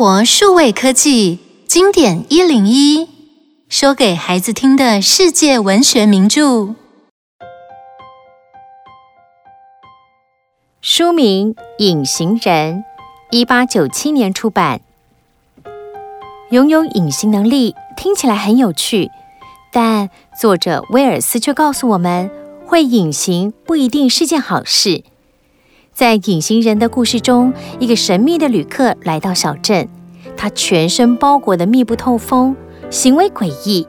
活数位科技经典一零一，说给孩子听的世界文学名著。书名《隐形人》，一八九七年出版。拥有隐形能力听起来很有趣，但作者威尔斯却告诉我们，会隐形不一定是件好事。在隐形人的故事中，一个神秘的旅客来到小镇，他全身包裹得密不透风，行为诡异，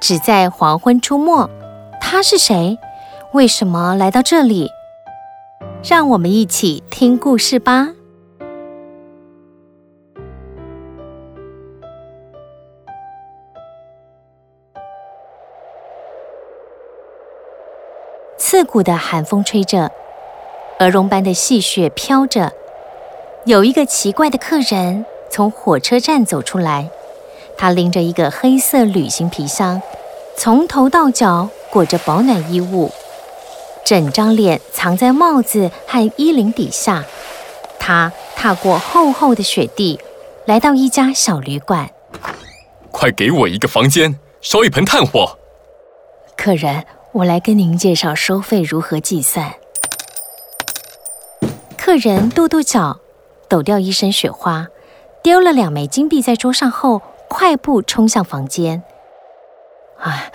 只在黄昏出没。他是谁？为什么来到这里？让我们一起听故事吧。刺骨的寒风吹着。鹅绒般的细雪飘着，有一个奇怪的客人从火车站走出来，他拎着一个黑色旅行皮箱，从头到脚裹着保暖衣物，整张脸藏在帽子和衣领底下。他踏过厚厚的雪地，来到一家小旅馆。快给我一个房间，烧一盆炭火。客人，我来跟您介绍收费如何计算。客人跺跺脚，抖掉一身雪花，丢了两枚金币在桌上后，快步冲向房间。啊，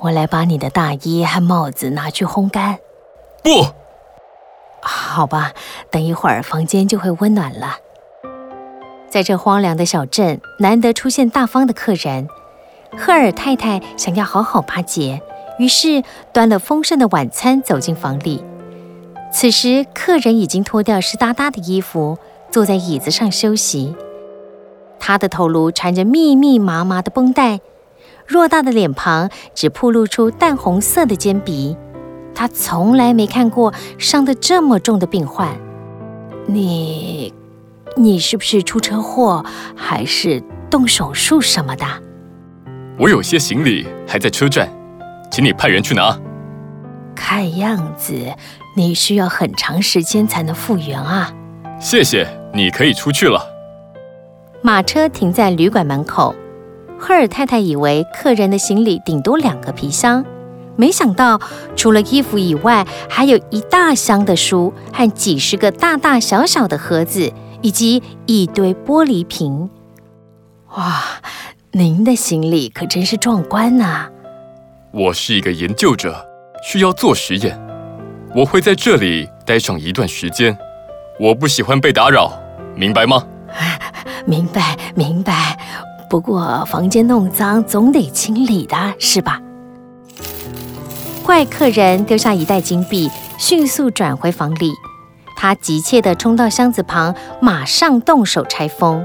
我来把你的大衣和帽子拿去烘干。不，好吧，等一会儿房间就会温暖了。在这荒凉的小镇，难得出现大方的客人。赫尔太太想要好好巴结，于是端了丰盛的晚餐走进房里。此时，客人已经脱掉湿哒哒的衣服，坐在椅子上休息。他的头颅缠着密密麻麻的绷带，偌大的脸庞只暴露出淡红色的尖鼻。他从来没看过伤得这么重的病患。你，你是不是出车祸，还是动手术什么的？我有些行李还在车站，请你派人去拿。看样子。你需要很长时间才能复原啊！谢谢，你可以出去了。马车停在旅馆门口，赫尔太太以为客人的行李顶多两个皮箱，没想到除了衣服以外，还有一大箱的书和几十个大大小小的盒子，以及一堆玻璃瓶。哇，您的行李可真是壮观呐！我是一个研究者，需要做实验。我会在这里待上一段时间，我不喜欢被打扰，明白吗？明白，明白。不过房间弄脏总得清理的，是吧？怪客人丢下一袋金币，迅速转回房里。他急切地冲到箱子旁，马上动手拆封。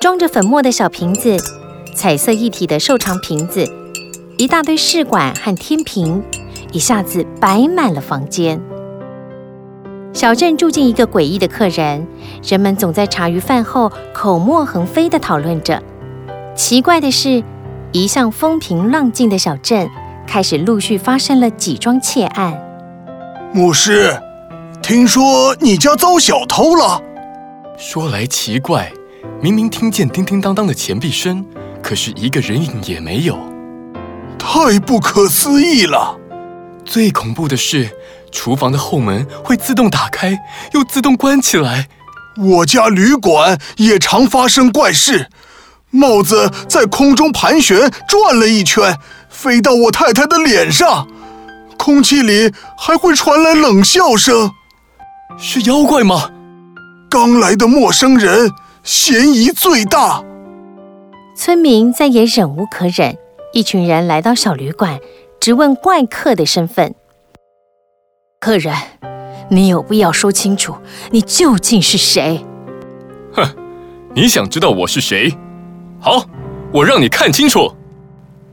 装着粉末的小瓶子，彩色一体的瘦长瓶子，一大堆试管和天平。一下子摆满了房间。小镇住进一个诡异的客人，人们总在茶余饭后口沫横飞地讨论着。奇怪的是，一向风平浪静的小镇开始陆续发生了几桩窃案。牧师，听说你家遭小偷了？说来奇怪，明明听见叮叮当当的钱币声，可是一个人影也没有。太不可思议了！最恐怖的是，厨房的后门会自动打开，又自动关起来。我家旅馆也常发生怪事，帽子在空中盘旋转了一圈，飞到我太太的脸上，空气里还会传来冷笑声。是妖怪吗？刚来的陌生人，嫌疑最大。村民再也忍无可忍，一群人来到小旅馆。质问怪客的身份。客人，你有必要说清楚，你究竟是谁？哼，你想知道我是谁？好，我让你看清楚。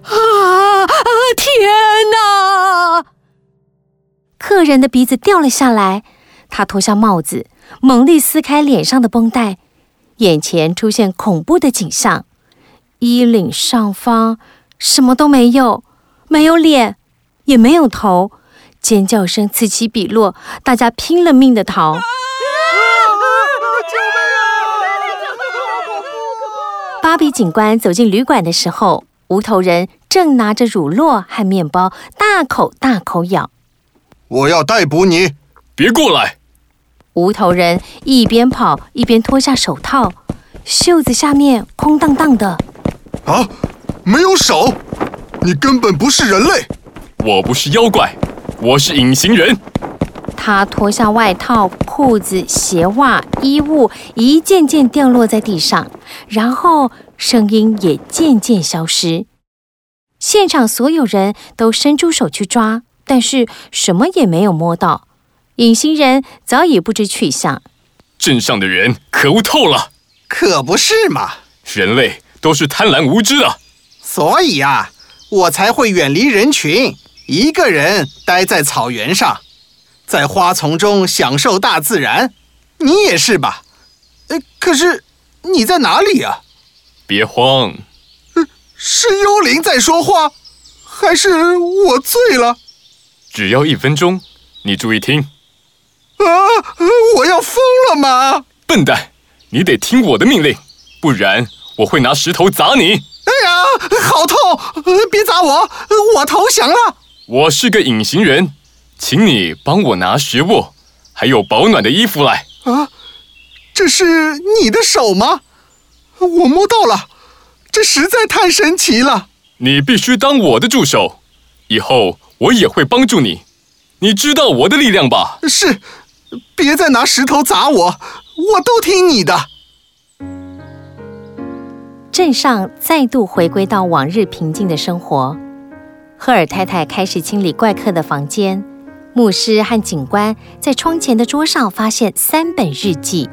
啊！天哪！客人的鼻子掉了下来，他脱下帽子，猛力撕开脸上的绷带，眼前出现恐怖的景象：衣领上方什么都没有。没有脸，也没有头，尖叫声此起彼落，大家拼了命的逃。芭比警官走进旅馆的时候，无头人正拿着乳酪和面包，大口大口咬。我要逮捕你！别过来！无头人一边跑一边脱下手套，袖子下面空荡荡的。啊，没有手！你根本不是人类！我不是妖怪，我是隐形人。他脱下外套、裤子、鞋袜、衣物，一件件掉落在地上，然后声音也渐渐消失。现场所有人都伸出手去抓，但是什么也没有摸到。隐形人早已不知去向。镇上的人可恶透了，可不是嘛？人类都是贪婪无知的，所以呀，我才会远离人群，一个人待在草原上。在花丛中享受大自然，你也是吧？呃，可是你在哪里啊？别慌，是幽灵在说话，还是我醉了？只要一分钟，你注意听。啊！我要疯了吗？笨蛋，你得听我的命令，不然我会拿石头砸你。好痛！别砸我，我投降了。我是个隐形人。请你帮我拿食物，还有保暖的衣服来。啊，这是你的手吗？我摸到了，这实在太神奇了。你必须当我的助手，以后我也会帮助你。你知道我的力量吧？是，别再拿石头砸我，我都听你的。镇上再度回归到往日平静的生活。赫尔太太开始清理怪客的房间。牧师和警官在窗前的桌上发现三本日记，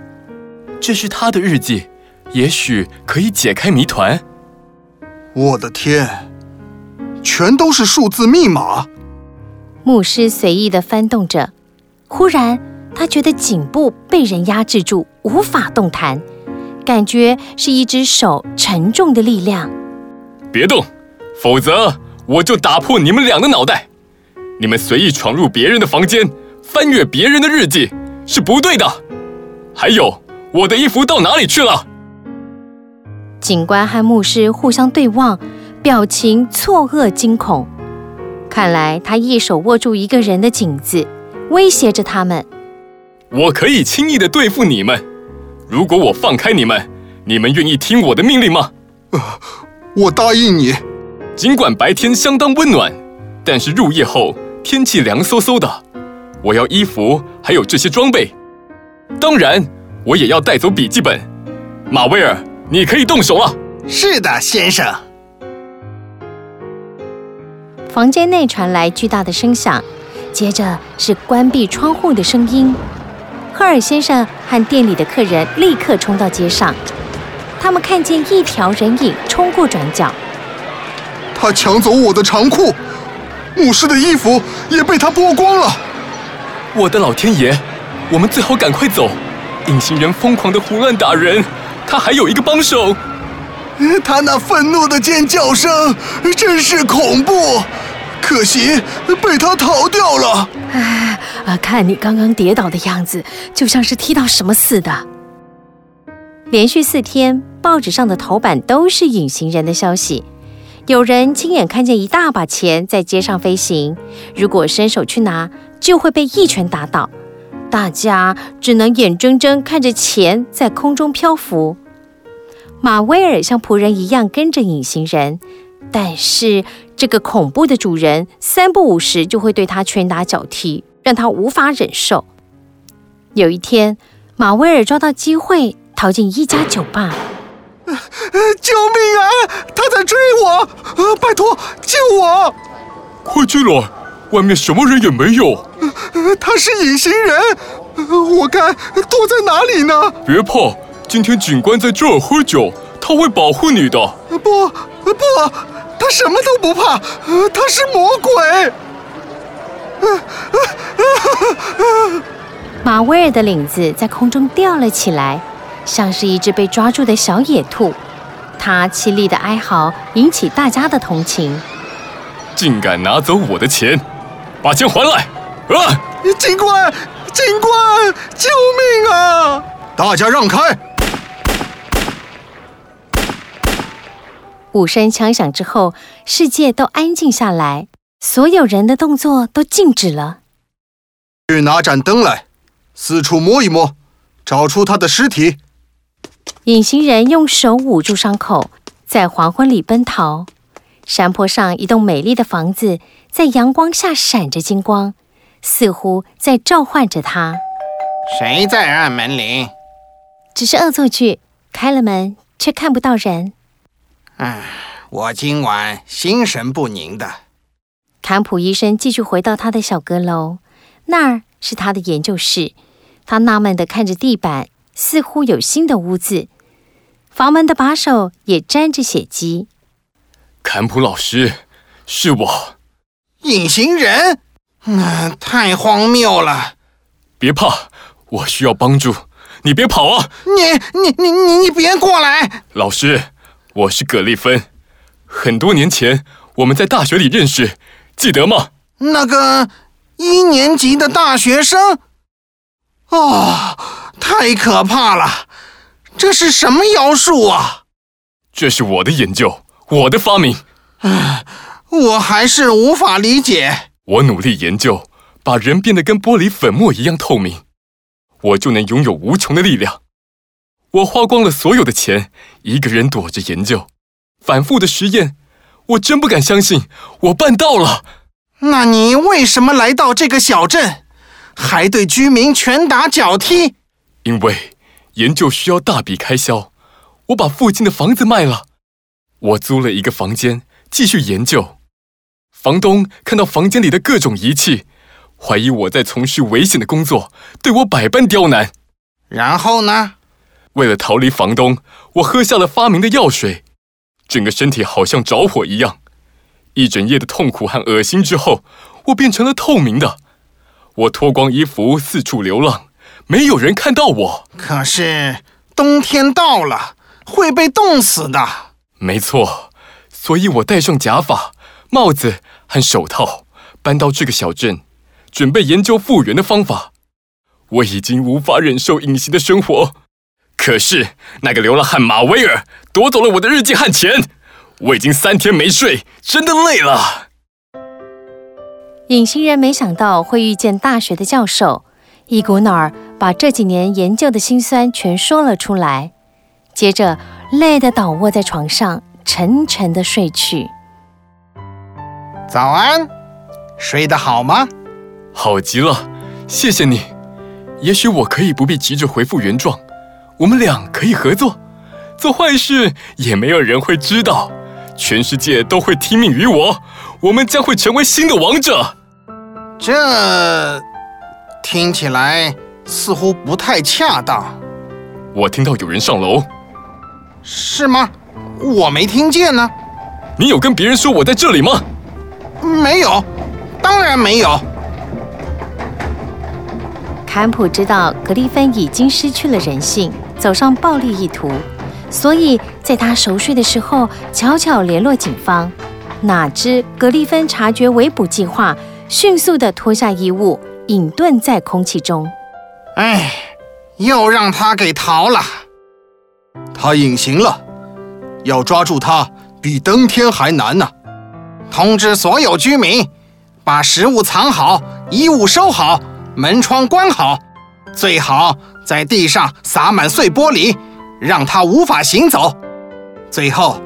这是他的日记，也许可以解开谜团。我的天，全都是数字密码。牧师随意地翻动着，忽然他觉得颈部被人压制住，无法动弹，感觉是一只手沉重的力量。别动，否则我就打破你们俩的脑袋。你们随意闯入别人的房间，翻阅别人的日记，是不对的。还有，我的衣服到哪里去了？警官和牧师互相对望，表情错愕惊恐。看来他一手握住一个人的颈子，威胁着他们。我可以轻易的对付你们。如果我放开你们，你们愿意听我的命令吗？呃，我答应你。尽管白天相当温暖，但是入夜后。天气凉飕飕的，我要衣服，还有这些装备。当然，我也要带走笔记本。马威尔，你可以动手了。是的，先生。房间内传来巨大的声响，接着是关闭窗户的声音。赫尔先生和店里的客人立刻冲到街上，他们看见一条人影冲过转角。他抢走我的长裤。牧师的衣服也被他剥光了。我的老天爷，我们最好赶快走！隐形人疯狂的胡乱打人，他还有一个帮手。他那愤怒的尖叫声真是恐怖，可惜被他逃掉了。哎，啊，看你刚刚跌倒的样子，就像是踢到什么似的。连续四天，报纸上的头版都是隐形人的消息。有人亲眼看见一大把钱在街上飞行，如果伸手去拿，就会被一拳打倒。大家只能眼睁睁看着钱在空中漂浮。马威尔像仆人一样跟着隐形人，但是这个恐怖的主人三不五时就会对他拳打脚踢，让他无法忍受。有一天，马威尔抓到机会逃进一家酒吧。救命啊！他在追我！呃，拜托救我！快进来，外面什么人也没有。呃，他是隐形人，我该躲在哪里呢？别怕，今天警官在这儿喝酒，他会保护你的。不不，他什么都不怕，他是魔鬼。马威尔的领子在空中吊了起来。像是一只被抓住的小野兔，他凄厉的哀嚎引起大家的同情。竟敢拿走我的钱，把钱还来！啊！警官，警官，救命啊！大家让开！五声枪响之后，世界都安静下来，所有人的动作都静止了。去拿盏灯来，四处摸一摸，找出他的尸体。隐形人用手捂住伤口，在黄昏里奔逃。山坡上一栋美丽的房子在阳光下闪着金光，似乎在召唤着他。谁在按门铃？只是恶作剧，开了门却看不到人。唉，我今晚心神不宁的。坎普医生继续回到他的小阁楼，那儿是他的研究室。他纳闷地看着地板，似乎有新的污渍。房门的把手也沾着血迹。坎普老师，是我。隐形人？嗯，太荒谬了。别怕，我需要帮助。你别跑啊！你你你你你别过来！老师，我是葛丽芬。很多年前我们在大学里认识，记得吗？那个一年级的大学生。哦，太可怕了！这是什么妖术啊？这是我的研究，我的发明。唉，我还是无法理解。我努力研究，把人变得跟玻璃粉末一样透明。我就能拥有无穷的力量。我花光了所有的钱，一个人躲着研究，反复的实验。我真不敢相信，我办到了。那你为什么来到这个小镇，还对居民拳打脚踢？因为研究需要大笔开销，我把附近的房子卖了，我租了一个房间继续研究。房东看到房间里的各种仪器。怀疑我在从事危险的工作，对我百般刁难。然后呢？为了逃离房东，我喝下了发明的药水，整个身体好像着火一样。一整夜的痛苦和恶心之后，我变成了透明的。我脱光衣服四处流浪，没有人看到我。可是冬天到了，会被冻死的。没错，所以我戴上假发、帽子和手套，搬到这个小镇。准备研究复原的方法，我已经无法忍受隐形的生活。可是那个流浪汉马威尔夺走了我的日记和钱，我已经三天没睡，真的累了。隐形人没想到会遇见大学的教授，一股脑儿把这几年研究的辛酸全说了出来，接着累得倒卧在床上，沉沉的睡去。早安，睡得好吗？好极了，谢谢你。也许我可以不必急着回复原状，我们俩可以合作，做坏事也没有人会知道，全世界都会听命于我，我们将会成为新的王者。这听起来似乎不太恰当。我听到有人上楼。是吗？我没听见呢。你有跟别人说我在这里吗？没有，当然没有。坎普知道格里芬已经失去了人性，走上暴力意图，所以在他熟睡的时候悄悄联络警方。哪知格丽芬察觉围捕计划，迅速地脱下衣物，隐遁在空气中。哎，又让他给逃了。他隐形了，要抓住他比登天还难呢、通知所有居民，把食物藏好，衣物收好。门窗关好，最好在地上撒满碎玻璃，让他无法行走。最后，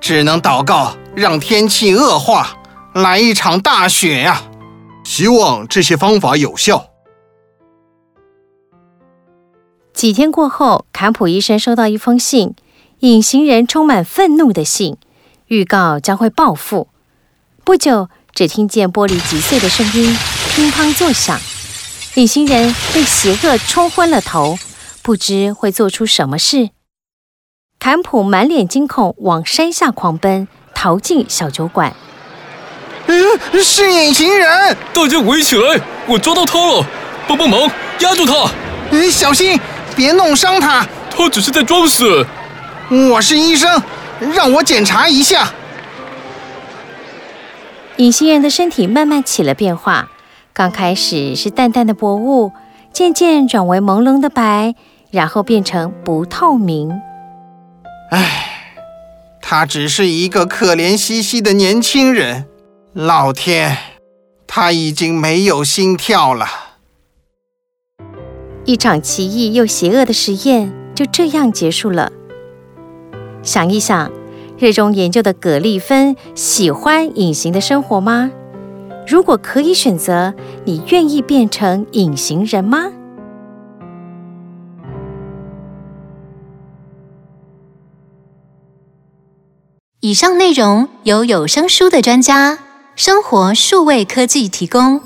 只能祷告，让天气恶化，来一场大雪呀！希望这些方法有效。几天过后，坎普医生收到一封信，隐形人充满愤怒的信，预告将会报复。不久，只听见玻璃击碎的声音，乒乓作响。隐形人被邪恶冲昏了头，不知会做出什么事。坎普满脸惊恐，往山下狂奔，逃进小酒馆。嗯，是隐形人！大家围起来，我抓到他了！帮帮忙，压住他！嗯，小心，别弄伤他。他只是在装死。我是医生，让我检查一下。隐形人的身体慢慢起了变化。刚开始是淡淡的薄雾，渐渐转为朦胧的白，然后变成不透明。唉，他只是一个可怜兮兮的年轻人。老天，他已经没有心跳了。一场奇异又邪恶的实验就这样结束了。想一想，热衷研究的葛丽芬喜欢隐形的生活吗？如果可以选择，你愿意变成隐形人吗？以上内容由有声书的专家生活数位科技提供。